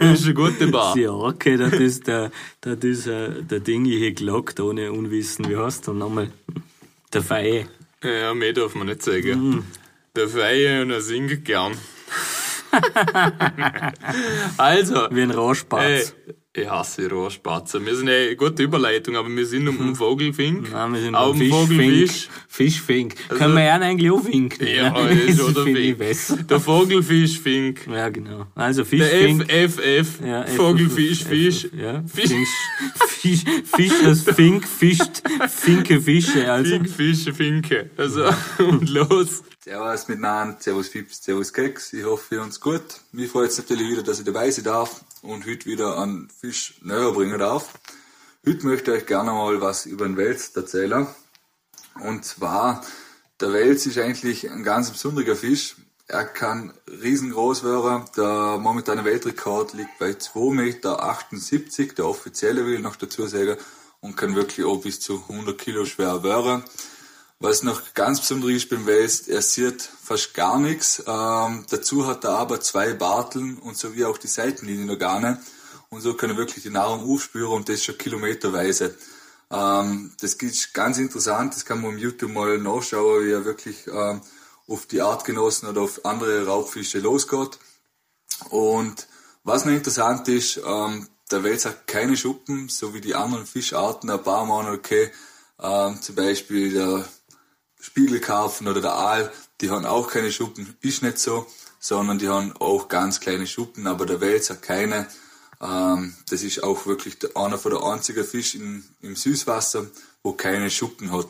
Das ist eine gute Bar. Okay, das ist der, das ist äh, der Ding, ich hätte gelockt, ohne Unwissen. Wie heißt der nochmal? Der Feier. Ja, mehr darf man nicht sagen. Mhm. Der Feier und er singt gern. also, Wie ein Rohrspatz. ey, ich hasse Rohrspatzer. Wir sind eine gute Überleitung, aber wir sind um den Vogelfink. Nein, wir sind dem Fischfink. Vogelfisch. Fischfink. Können wir ja eigentlich auch winken. Ja, ne? ist Das oder finde ich Fink. besser. Der Vogelfischfink. Ja, genau. Also Der Fischfink. FFF. Ja, F- Vogelfisch, F- Fisch. Ja, Fisch. Fisch, Fisch, Fischers Fink fischt Finke Fische. Also, Fink, Fische, Finke. Also, und los. Servus miteinander, Servus Fips, Servus Keks. Ich hoffe, ihr uns gut. Mich freut es natürlich wieder, dass ich dabei sein darf und heute wieder einen Fisch näher bringen darf. Heute möchte ich euch gerne mal was über den Wels erzählen. Und zwar, der Wels ist eigentlich ein ganz besonderer Fisch. Er kann riesengroß werden. Der momentane Weltrekord liegt bei 2,78 Meter, der offizielle will ich noch dazu sagen, und kann wirklich auch bis zu 100 Kilo schwer werden. Was noch ganz besonders ist beim Wels, er sieht fast gar nichts. Ähm, dazu hat er aber zwei Barteln und sowie auch die Seitenlinienorgane. Und so kann er wirklich die Nahrung aufspüren und das schon kilometerweise. Ähm, das ist ganz interessant, das kann man auf YouTube mal nachschauen, wie er wirklich ähm, auf die Artgenossen oder auf andere Raubfische losgeht. Und was noch interessant ist, ähm, der Wels hat keine Schuppen, so wie die anderen Fischarten, ein paar Mal okay. Ähm, zum Beispiel der Spiegelkarpfen oder der Aal, die haben auch keine Schuppen, ist nicht so, sondern die haben auch ganz kleine Schuppen, aber der hat keine. Ähm, das ist auch wirklich einer von der einzigen Fisch in, im Süßwasser, wo keine Schuppen hat.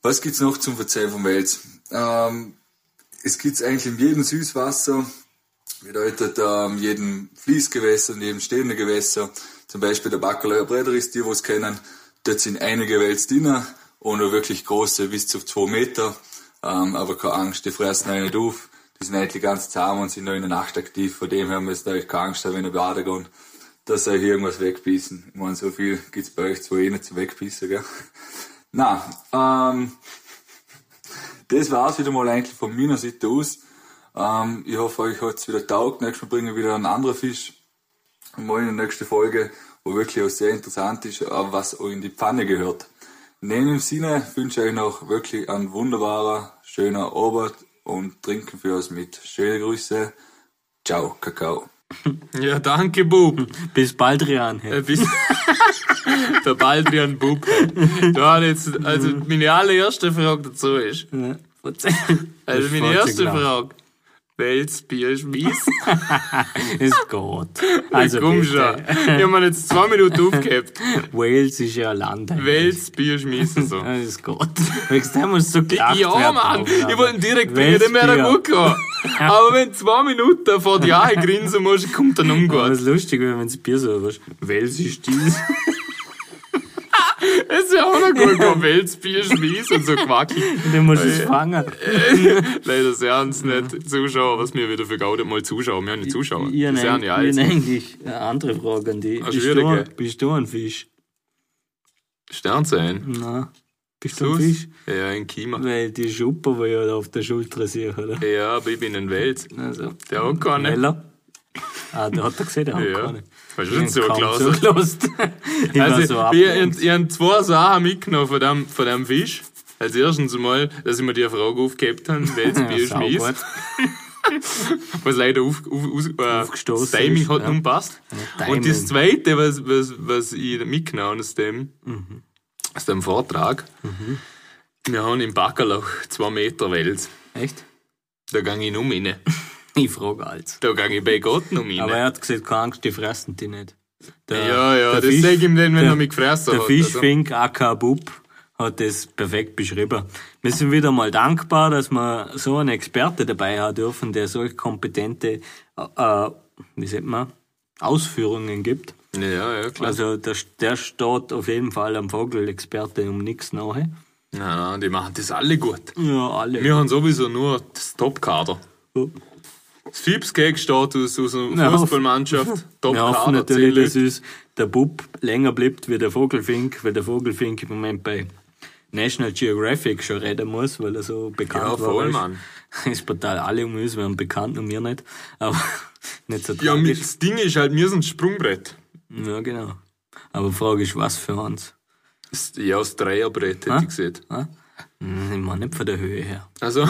Was gibt's noch zum Verzeihen vom Wels? Ähm, es gibt's eigentlich in jedem Süßwasser, bedeutet ähm, jedem Fließgewässer und jedem stehenden Gewässer, zum Beispiel der Bacalhau Brederis, die es kennen, dort sind einige Wels drin auch wirklich große, bis zu zwei Meter, ähm, aber keine Angst, die fressen einen nicht auf, die sind eigentlich ganz zahm und sind nur in der Nacht aktiv, von dem her müsst ihr euch keine Angst haben, wenn ihr baden geht, dass euch irgendwas wegbissen. Ich meine, so viel gibt's bei euch zwar eh nicht zu wegbissen, gell? Na, ähm, das war's wieder mal eigentlich von meiner Seite aus. Ähm, ich hoffe, euch hat's wieder taugt. Nächstes Mal bringen wir wieder einen anderen Fisch. Mal in der nächsten Folge, wo wirklich auch sehr interessant ist, äh, was auch in die Pfanne gehört. In dem Sinne wünsche ich euch noch wirklich einen wunderbarer, schöner Abend und trinken für uns mit. Schöne Grüße. Ciao, Kakao. Ja, danke, Bub. bis bald, Rian. Äh, bis der Baldrian Bub. Da hat jetzt, also meine allererste Frage dazu ist, Ja, also meine erste klar. Frage, welches Bier schmeißt? Ist gut. Also, Komm bitte. schon. Ich hab mir jetzt zwei Minuten aufgehabt. Wales ist ja ein Land. eigentlich. Welches Bier schmeißen so? Das ist gut. Wegen dem muss so gelacht Ja, werden. Mann, Aufnahme. ich wollte direkt er Bier? gut. Aber wenn zwei Minuten vor die Jahre grinsen musst, kommt dann Aber umgut. es ist lustig, wenn du das Bier so was. Wales ist dies. Ist ja auch noch gut, ein Welsbier schmeißen und so quackig. Den musst du es fangen. Leider sehen sie nicht Zuschauer, was wir wieder für Gaudet mal zuschauen. Wir haben nicht Zuschauer. Ich habe sind ja eigentlich, eine andere Frage an dich. Bist du, bist du ein Fisch? Sternzeichen. Nein. Bist du ein? Fisch? Ja, ein Kiemer. Weil die Schuppe, ich halt auf der Schulter sehe, oder? Ja, aber ich bin ein Wels. Also, Der hat keine. Heller. Ah, der hat er gesehen, der hat Ja. keine. Hast du schon so gelassen? zugelassen. ich Also, so ich, ich, ich habe zwei Sachen mitgenommen von dem, von dem Fisch. Als erstens mal, dass ich mir die Frage aufgehebt habe, welches Bier Ja, schmeißt. was leider auf, auf, äh, Aufgestoßen das Timing ist, hat ja. nun passt. Ja, Und das zweite, was, was, was ich mitgenommen habe aus dem, Mhm. aus dem Vortrag, wir haben im Backerloch zwei Meter Wels. Echt? Da gehe ich um rein. Ich frage alles. Da gehe ich bei Gott um rein. Aber er hat gesagt, keine Angst, die fressen die nicht. Der, ja, ja, der das Fisch- sag ich ihm dann, wenn der- er mich gefressen Der hat. also. Fischfink, aka Bub, hat das perfekt beschrieben. Wir sind wieder mal dankbar, dass wir so einen Experte dabei haben dürfen, der solch kompetente, äh, wie sagt man, Ausführungen gibt. Also, ja, ja, klar. Also der, der steht auf jeden Fall am Vogelexperte um nichts nahe. Nein, nein, die machen das alle gut. Ja, alle. Wir haben sowieso nur das Top-Kader. Ja. Das Fipskeg steht aus, einer Fußballmannschaft. Wir hoffen natürlich, dass es der Bub länger bleibt wie der Vogelfink, weil der Vogelfink im Moment bei National Geographic schon reden muss, weil er so bekannt Ja, war. voll, ist. Mann. Ist total alle um uns, werden bekannt und wir nicht. Aber nicht so Ja, mit, tragisch. das Ding ist halt, wir sind Sprungbrett. Ja, genau. Aber die Frage ist, was für uns? Ja, das Dreierbrett hätte ich gesehen. Ah? Hm, Ich meine nicht von der Höhe her. Also,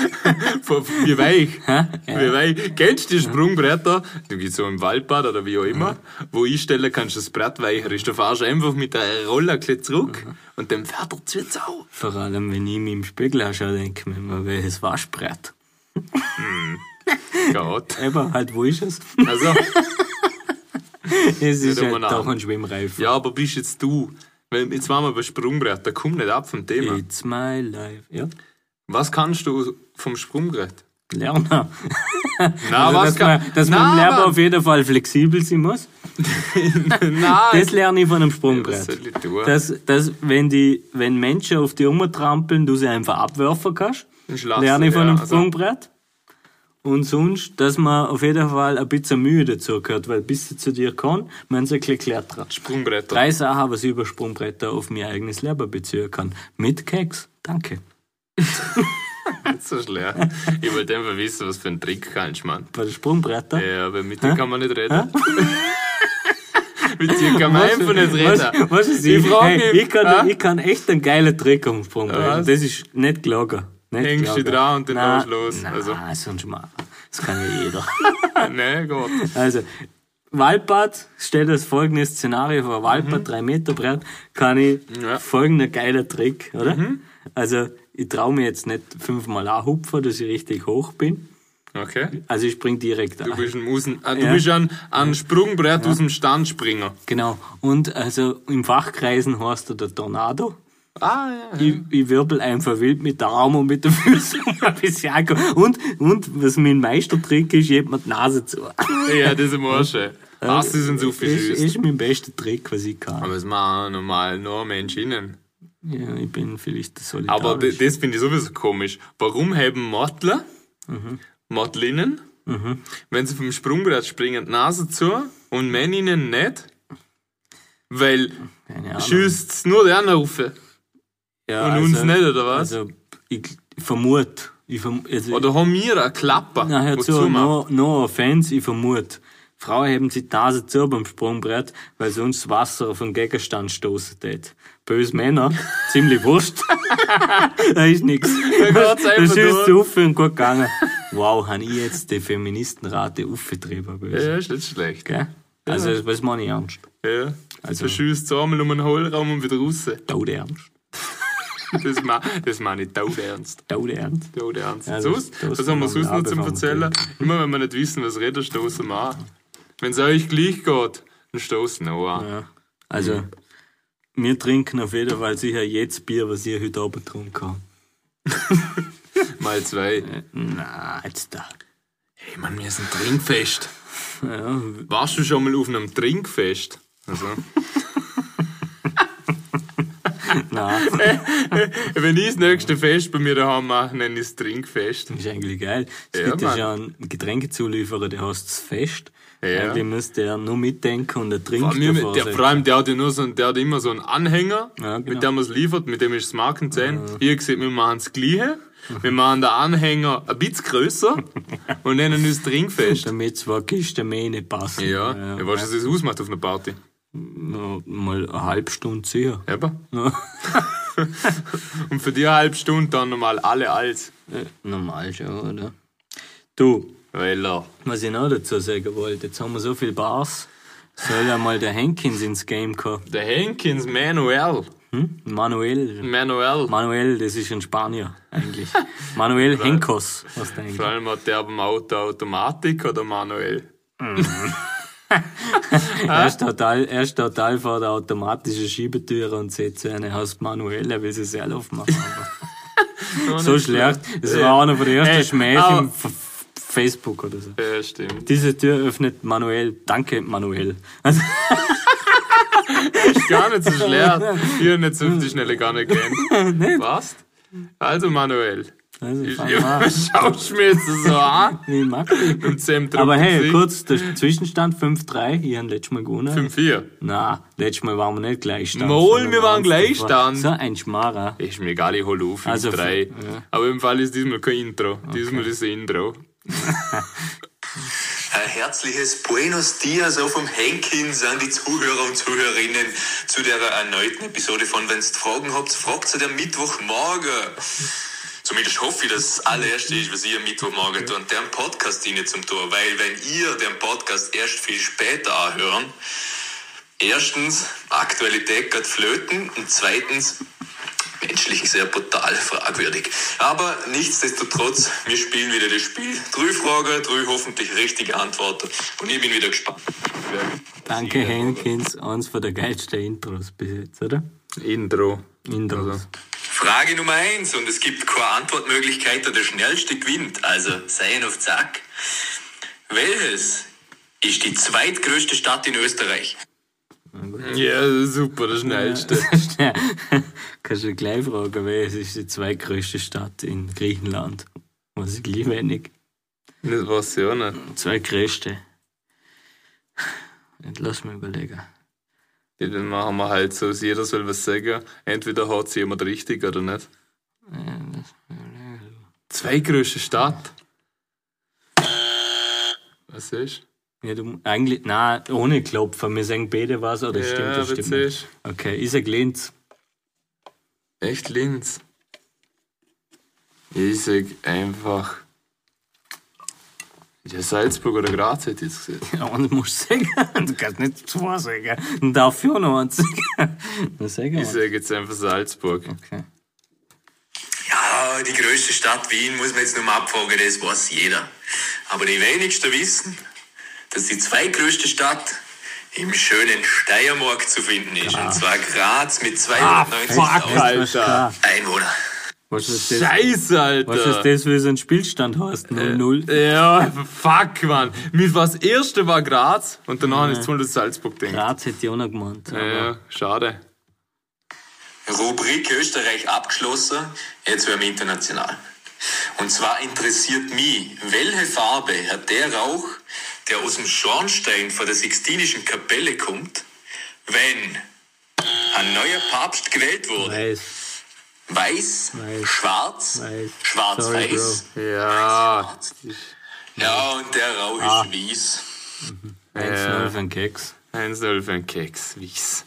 wie weich. Hä? Wie weich. Kennst du die Sprungbretter, du gehst so im Waldbad oder wie auch immer, wo einstellen kannst, dass das Brett weicher ist. Du fährst einfach mit der ein bisschen zurück und dann fährt er zu Sau. Vor allem, wenn ich mich im Spiegel anschaue, denke ich mir immer, welches Waschbrett. Gott. Aber halt, wo ist es? Also, Es ist halt umeinander. doch ein Schwimmreifen. ja, aber bist jetzt du, jetzt waren wir bei Sprungbrett, da komm nicht ab vom Thema. It's my life. Ja, Was kannst du vom Sprungbrett? lernen. Na, Also, was dass kann, man, dass man Na, im Leben aber- auf jeden Fall flexibel sein muss. Nein, Das lerne ich von einem Sprungbrett. tun? Dass, dass wenn, die, wenn Menschen auf die umtrampeln, du sie einfach abwerfen kannst. Lerne ich von ja, einem also- Sprungbrett. Und sonst, dass man auf jeden Fall ein bisschen Mühe dazu gehört, weil bis sie zu dir kann, man sie ein bisschen klettern. Sprungbretter. Drei Sachen, was ich über Sprungbretter auf mein eigenes Leben beziehen kann. Mit Keks. Danke. Nicht so schlecht. Ich wollte einfach wissen, was für einen Trick kannst, Mann. Bei den Sprungbrettern. Ja, aber mit dir kann man nicht reden. mit dir kann man einfach nicht reden. Was, ist Ich frag hey, mich, ich, kann, ah? ich kann echt einen geilen Trick am Sprungbrett. Das ist nicht gelogen. Nicht Hängst du dran und dann du los. Nein, Also. sonst mal. Das kann ja jeder. Nein, Gott. Also, Waldbad, stell das folgende Szenario vor. Waldbad, drei Meter breit, kann ich Mhm. Ja. Mhm. folgender geiler Trick, oder? Also, ich traue mir jetzt nicht fünfmal anhupfen, dass ich richtig hoch bin. Okay. Also, ich spring direkt Du an. bist ein, Musen, äh, du Ja. bist ein, ein Sprungbrett aus dem Standspringer. Genau. Und also, im Fachkreisen heißt er der Tornado. Ah, ja. Ich, ich wirbel einfach wild mit der Arm und mit den Füßen ein bisschen ankommen. Und, und, was mein Meistertrick ist, ich heb mir die Nase zu. Ja, das ist immer schön. Hast du sind so viel ist, Schüsse. ist mein bester Trick, was ich kann. Aber das machen normal nur Menschen innen. Ja, ich bin vielleicht solidarisch. Aber das finde ich sowieso komisch. Warum haben Mottler, Mottlinnen, wenn sie vom Sprungbrett springen, die Nase zu und Männinnen nicht? Weil schießt nur die anderen rauf. Ja, und uns nicht, oder was? Also, ich, vermute. Ich verm, also, Oder haben wir eine Klapper, na, hör zu, no, no offense, ich vermute. Frauen haben sich die Nase zu beim Sprungbrett, weil sonst das Wasser auf einen Gegenstand stoßen tät. Böse Männer, ziemlich wurscht. da ist nix. Da geht's Da einfach schießt durch. auf und gut gegangen. Wow, han ich jetzt die Feministenrate aufgetrieben, böse. Ja, ist nicht schlecht. Gell? Also, was meine ich ernst? Ja. Also- schießt einmal um einen Hohlraum und wieder raus. Tode ernst. Das, ma, das meine ich taub ernst. Tode ernst. Taub ernst. Ja, das- sonst, das was haben wir sonst noch zum Erzählen? Immer wenn wir nicht wissen, was reden, stoßen wir an. Wenn es euch gleich geht, dann stoßen wir an. Ja. Also, wir trinken auf jeden Fall sicher jetzt Bier, was ich heute Abend getrunken habe. Mal zwei. Na, jetzt da. Hey Mann, wir sind Trinkfest. Ja, Warst du schon mal auf einem Trinkfest? Also, Nein, Wenn ich das nächste Fest bei mir daheim mache, nenne ich es Trinkfest. ist eigentlich geil. Es Ja, gibt ja schon einen Getränkezulieferer, der heißt das Fest. Ja. Eigentlich müsste er nur mitdenken und er trinkt Vor, allem, davor. der, vor allem, der hat ja nur so, der hat immer so einen Anhänger, Ja, genau. mit dem man es liefert, mit dem ist das Markenzeichen. Hier gesagt, wir machen das Gleiche. Wir machen den Anhänger ein bisschen größer und nennen es Trinkfest. Damit zwei Kisten mehr nicht passen. Ja, ja. ja weißt du, was das ausmacht auf einer Party? Mal eine halbe Stunde sicher. Eben. Ja. Und für die eine halbe Stunde dann nochmal alle als. Ja, Normal schon, oder? Du, Weller. was ich noch dazu sagen wollte, jetzt haben wir so viele Bars. Soll ja mal der Henkins ins Game kommen. Der Henkins Manuel. Hm? Manuel. Manuel. Manuel, das ist ein Spanier, eigentlich. Manuel Henkos, was der Vor eigentlich. allem hat der beim Auto Automatik oder manuell. Er ist total, er ist total vor der automatischen Schiebetür und sieht so eine heißt Manuel, er will sie selber aufmachen. Aber so schlecht. Das war einer von den ersten Hey, Schmähs im Facebook oder so. Ja, stimmt. Diese Tür öffnet Manuel. Danke, Manuel. Also, Ist gar nicht so schlecht. Hab nicht so die Schnelle gar nicht kennt. Passt. Also Manuel. Also Ich, an. schaust mir jetzt so an. Ich mag Zentrum. Aber hey, kurz, der Zwischenstand 5-3. Ich habe letztes Mal gewonnen. 5-4. Na, letztes Mal waren wir nicht Gleichstand. Mal, wir waren Gleichstand. So ein Schmarrer. Ist mir egal, ich hol auf. 5-3. Also, ja. Aber im Fall ist diesmal kein Intro. Diesmal ist ein Intro. Ein herzliches Buenos Dias auch vom Henkins an die Zuhörer und Zuhörerinnen zu der erneuten Episode von Wenn's Fragen habt, fragt zu der Mittwochmorgen. Zumindest hoffe ich, dass das allererste ist, was ihr am Mittwochmorgen tut. Und deren Podcast diene zum Tor. Weil wenn ihr den Podcast erst viel später anhören, erstens, Aktualität geht flöten und zweitens, menschlich sehr brutal fragwürdig. Aber nichtsdestotrotz, wir spielen wieder das Spiel. Drei Fragen, drei hoffentlich richtige Antworten. Und ich bin wieder gespannt. Danke, Henkins. Eins von der geilsten Intros bis jetzt, oder? Intro. Intros. Also. Frage Nummer eins und es gibt keine Antwortmöglichkeit, der schnellste gewinnt. Also seien auf Zack. Welches ist die zweitgrößte Stadt in Österreich? Ja, super, der schnellste. Kannst du gleich fragen, welches ist die zweitgrößte Stadt in Griechenland? Was ich gleich wenig. Das weiß ich auch nicht. Zweitgrößte. Jetzt lass mich überlegen. Dann machen wir halt so, dass jeder soll was sagen. Entweder hat sie jemand richtig oder nicht. Zweitgrößte Stadt. Was ist? Ja, du, eigentlich, nein, ohne Klopfen. Wir sagen beide was, oder stimmt ja, das? was Stimmt nicht? ist? Okay, ich sag Linz. Echt Linz. Ich sag einfach. Ja, Salzburg oder Graz hätte ich jetzt gesagt. Ja, und musst sagen. Du kannst nicht zwei sagen. Ich auch noch eins sagen. Ich sage jetzt einfach Salzburg. Okay. Ja, die größte Stadt Wien muss man jetzt nur mal abfragen, das weiß jeder. Aber die wenigsten wissen, dass die zweitgrößte Stadt im schönen Steiermark zu finden ist. Und zwar Graz mit 290.000 Alter. Einwohnern. Was ist das? Scheiße, Alter. Was ist das, wie so ein Spielstand heißt? 0-0? Ja, fuck, man. Mir war das erste war Graz und danach ist es das Salzburg gedacht. Graz hätte ich auch noch gemeint. Ja, ja, schade. Rubrik Österreich abgeschlossen, jetzt werden wir international. Und zwar interessiert mich, welche Farbe hat der Rauch, der aus dem Schornstein von der Sixtinischen Kapelle kommt, wenn ein neuer Papst gewählt wurde? Weiß. Weiß, Weiß. schwarz, Weiß. schwarz-weiß. Ja. Ja, und der Rauch Ah. ist weiß. 1-0 für einen Keks. 1-0 für Keks, wie's.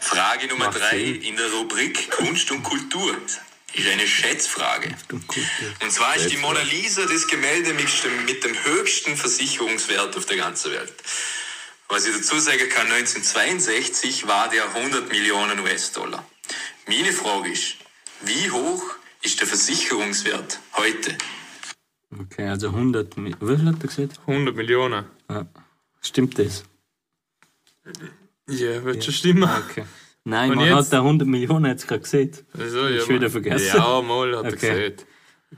Frage Nummer Macht drei Sinn. in der Rubrik Kunst und Kultur ist eine Schätzfrage. Und zwar ist die Mona Lisa das Gemälde mit dem, mit dem höchsten Versicherungswert auf der ganzen Welt. Was ich dazu sagen kann, 1962 war der 100 Millionen US-Dollar. Meine Frage ist, wie hoch ist der Versicherungswert heute? Okay, also 100. Mi- Wie viel hat er gesagt? 100 Millionen. Ja. Stimmt das? Ja, wird schon stimmen. Okay. Nein, Und man jetzt? hat da 100 Millionen jetzt gerade gesehen. Also, ja, Schon wieder vergessen. Ja, mal, hat er Okay. gesagt.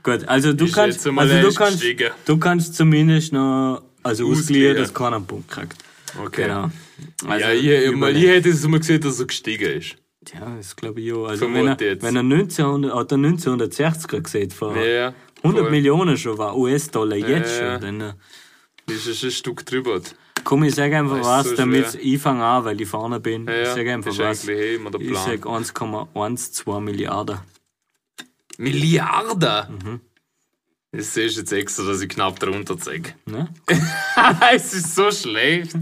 Gut, also du Ist kannst, jetzt einmal also du kannst, du kannst zumindest noch, also ausgleichen, Ausgleichen. dass keiner einen Punkt kriegt. Okay. Genau. Also, ja, ich, mal, überleg. ich hätte es mal gesehen, dass er gestiegen ist. Ja, das glaube ich auch. Also wenn er, jetzt. wenn er 1900, hat er 1960er gesehen, vor Ja, 100 voll. Millionen schon war US-Dollar jetzt ja. schon, dann äh, Das ist ein Stück drüber. komm, ich sag einfach was, so damit ich fange an, weil ich vorne bin. Ja, ich ja, sag einfach was. Ich Plan. sag 1,12 Milliarden. Milliarden? Mhm. Das du jetzt extra, dass ich knapp drunter zeige. Ne? es ist so schlecht.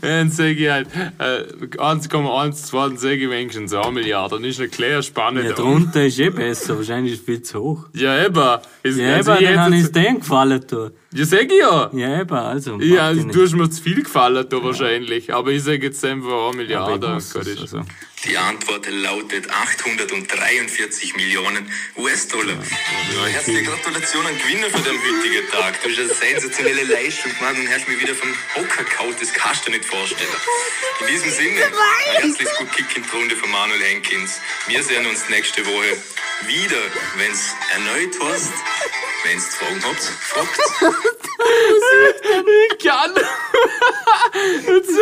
Dann sage ich halt äh, 1,12, dann sage ich wenigstens 1 Milliarde. Dann ist eine klare Spanne Ja, drunter ist eh besser, wahrscheinlich ist es viel zu hoch. Ja, eben. Es, Ja, also eben, dann habe ich es denen gefallen. Du. Ja, sag ich ja. Ja, eben, also. Ja, also, du hast mir zu viel gefallen da wahrscheinlich. Aber ich sage jetzt einfach 1 Aber ich Milliarde. es, also. Die Antwort lautet 843 Millionen US-Dollar. Ja, herzliche Gratulation an Gewinner für den heutigen Tag. Du hast eine sensationelle Leistung gemacht und hast mich wieder vom Hocker kaut, das kannst du nicht vorstellen. In diesem Sinne, ein herzliches gut Kick in die Runde von Manuel Henkins. Wir sehen uns nächste Woche wieder, wenn's erneut heißt, wenn's Fragen habt, fragt. Ich kann. jetzt,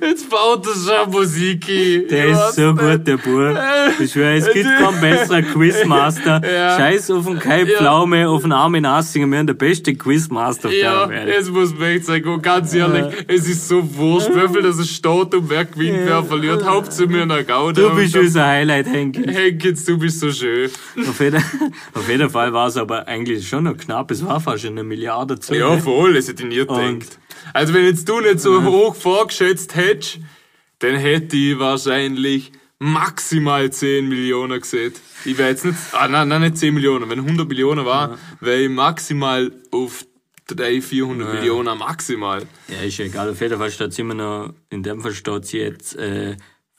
jetzt baut er schon Musik ein. Der ist so gut, der Bub. Ich schwöre, es gibt keinen besseren Quizmaster. Ja. Scheiß auf den Kai Ja. Pflaume, auf den Armin Assinger. Wir haben der beste Quizmaster auf Ja, der Welt. jetzt muss man echt sagen, oh, ganz ehrlich, es ist so wurscht, wie viel das es steht und wer gewinnt, wer verliert. Hauptsache mir nach Gaude. Du bist unser Highlight, Henki. Henkins, du bist so schön. Auf jeden, auf jeden Fall war es aber eigentlich schon noch knapp. Es war fast eine Milliarde zu. Ja, voll, das hätte ich nie gedacht. Also wenn jetzt du nicht so hoch vorgeschätzt hättest, dann hätte ich wahrscheinlich maximal 10 Millionen gesehen. Ich wäre jetzt nicht, ah nein, nein, nicht 10 Millionen, wenn 100 Millionen war, wäre ich maximal auf 300, 400 Millionen maximal. Ja, ist egal. Auf jeden Fall steht es immer noch, in dem Fall steht es jetzt äh,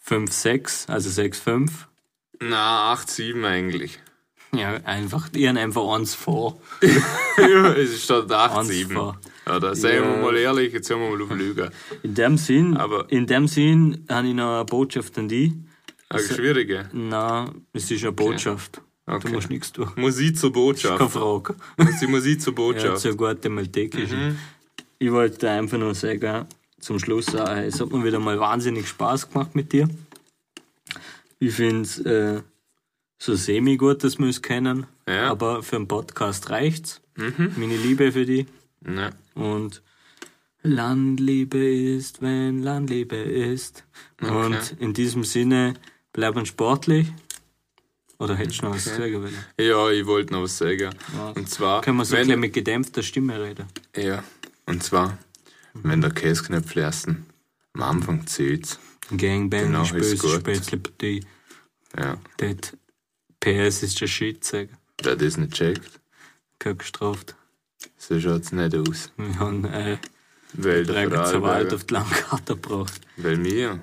5-6, also 6-5. Na, 8, 7 eigentlich. Ja, einfach, die haben einfach eins vor. ja, es steht 8, Eins 7. vor. Ja, da seien wir Ja. mal ehrlich, jetzt hören wir mal auf Lügen. In dem Sinn, Aber- in dem Sinn habe ich noch eine Botschaft an dich. Eine schwierige. Na, es ist eine Botschaft. Okay. Du musst nichts tun. Musik zur Keine Botschaft. Frage. Das ist Musik zur Ja, Botschaft. zur guatemaltekischen. Mhm. Ich wollte einfach nur sagen, zum Schluss, äh, es hat mir wieder mal wahnsinnig Spaß gemacht mit dir. Ich finde es äh, so semi-gut, dass wir uns kennen, Ja. Mhm. aber für einen Podcast reicht's. Meine Liebe für dich. Ja. Und Landliebe ist, wenn Landliebe ist. Und in diesem Sinne, bleiben sportlich. Oder hättest du noch was zu sagen wollen? Ja, ich wollte noch was sagen. Und zwar, Können wir so wenn, mit gedämpfter Stimme reden? ja, und zwar, wenn der Käseknöpfel ersten am Anfang zählt, Gangbang Genau, gut. Spätzlepartie. ja, Dort PS ist der Shit, sagen. wer das nicht checkt, Kein gestraft. so schaut's nicht aus. Wir haben äh, Weil der zur Wald auf die Landkarte gebracht. weil wir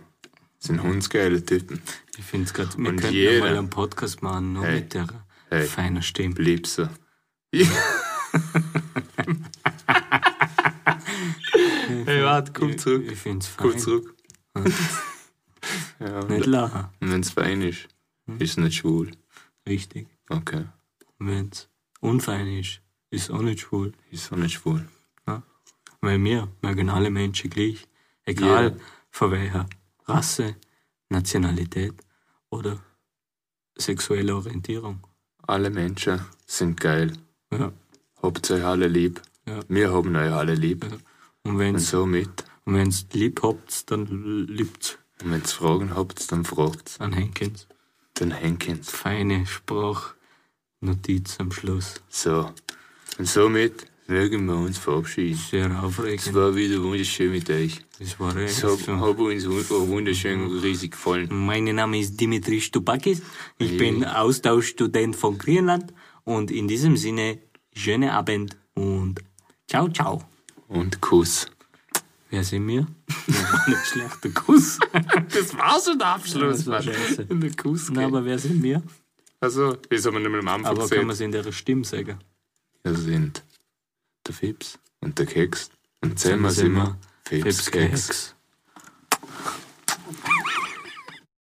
sind hundsgeile Typen. Ich finde es gerade, wir Und könnten jeder- mal einen Podcast machen, nur Hey. mit der Hey. feinen Stimme. Blieb so. hey, warte, komm zurück. Ich finde es fein. Komm zurück. ja, Nicht lachen. und wenn's fein ist, ist es nicht schwul. Richtig. Okay, Wenn es unfein ist, ist auch nicht schwul. ist auch nicht schwul. Weil wir mögen alle Menschen gleich. Egal Ja. von welcher Rasse, Nationalität oder sexuelle Orientierung. Alle Menschen sind geil. Ja. Habt euch alle lieb. Ja. Wir haben euch alle lieb. Und Und wenn's somit, und wenn's lieb habt, dann liebt's und wenn's Fragen habt, dann fragt's. an Henkens. Dann Henkens. Feine Sprachnotiz am Schluss. So. Und somit mögen wir uns verabschieden. Sehr Es aufregend. war wieder wunderschön mit euch. Das war echt Es hat, so. hat uns wu- wunderschön und riesig gefallen. Mein Name ist Dimitri Stupakis. Ich Ja. bin Austauschstudent von Griechenland. Und in diesem Sinne, schönen Abend und ciao, ciao. Und Kuss. Wer sind wir? Nicht schlechter Kuss. Das war schon der Abschluss, das war scheiße. In der Kuss. Na, aber wer sind wir? Also, das haben wir nicht mehr am Anfang Aber kann gesehen. man es in der Stimme sagen? Wir sind der Fips und der Keks. Und sind wir Fips, Keks.